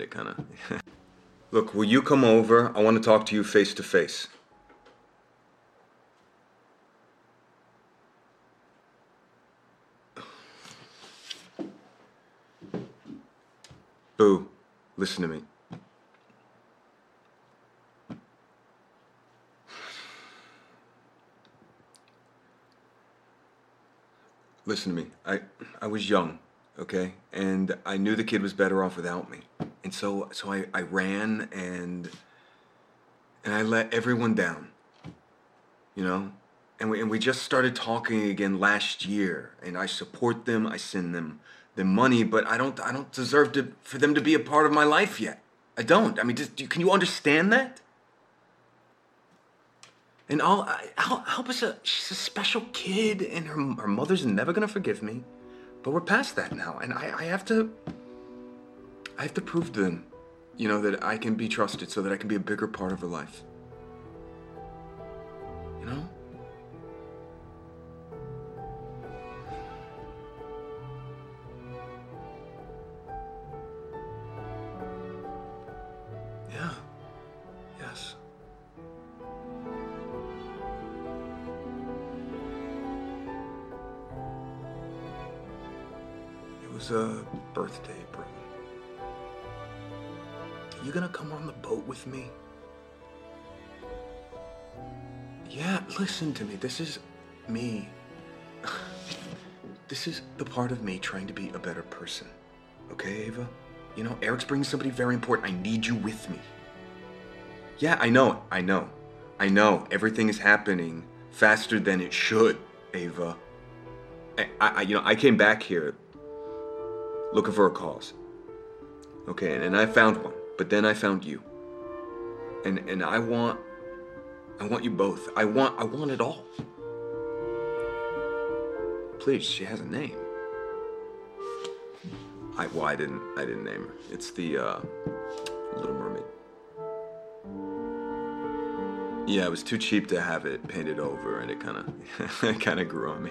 It kind of. Look, will you come over? I want to talk to you face to face. Boo, listen to me. Listen to me. I I was young, okay? And I knew the kid was better off without me. And so so I, I ran and and I let everyone down. You know? And we and we just started talking again last year and I support them, I send them the money, but I don't I don't deserve to for them to be a part of my life yet. I don't. I mean, just, can you understand that? And I'll, I'll help us. A, she's a special kid, and her, her mother's never gonna forgive me. But we're past that now, and I, I have to. I have to prove to them, you know, that I can be trusted, so that I can be a bigger part of her life. You know. Yeah. Yes. It was a birthday, bro. You gonna come on the boat with me? Yeah, listen to me. This is me. this is the part of me trying to be a better person. Okay, Ava? You know, Eric's bringing somebody very important. I need you with me. Yeah, I know. I know. I know. Everything is happening faster than it should, Ava. I, I you know, I came back here looking for a cause. Okay, and, and I found one, but then I found you. And and I want I want you both. I want I want it all. Please, she has a name. I well, I didn't I didn't name her. It's the uh, Little Mermaid. Yeah, it was too cheap to have it painted over, and it kind of it kind of grew on me.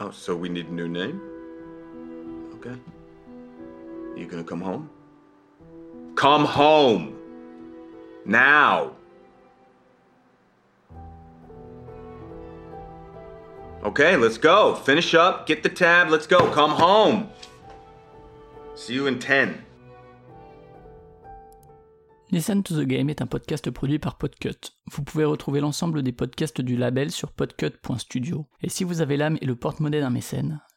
Oh, so we need a new name? Okay? You gonna come home? Come home! Now! Okay, let's go. Finish up, get the tab, let's go. Come home! See you in 10. Listen to the Game est un podcast produit par Podcut. Vous pouvez retrouver l'ensemble des podcasts du label sur podcut.studio. Et si vous avez l'âme et le porte-monnaie d'un mécène,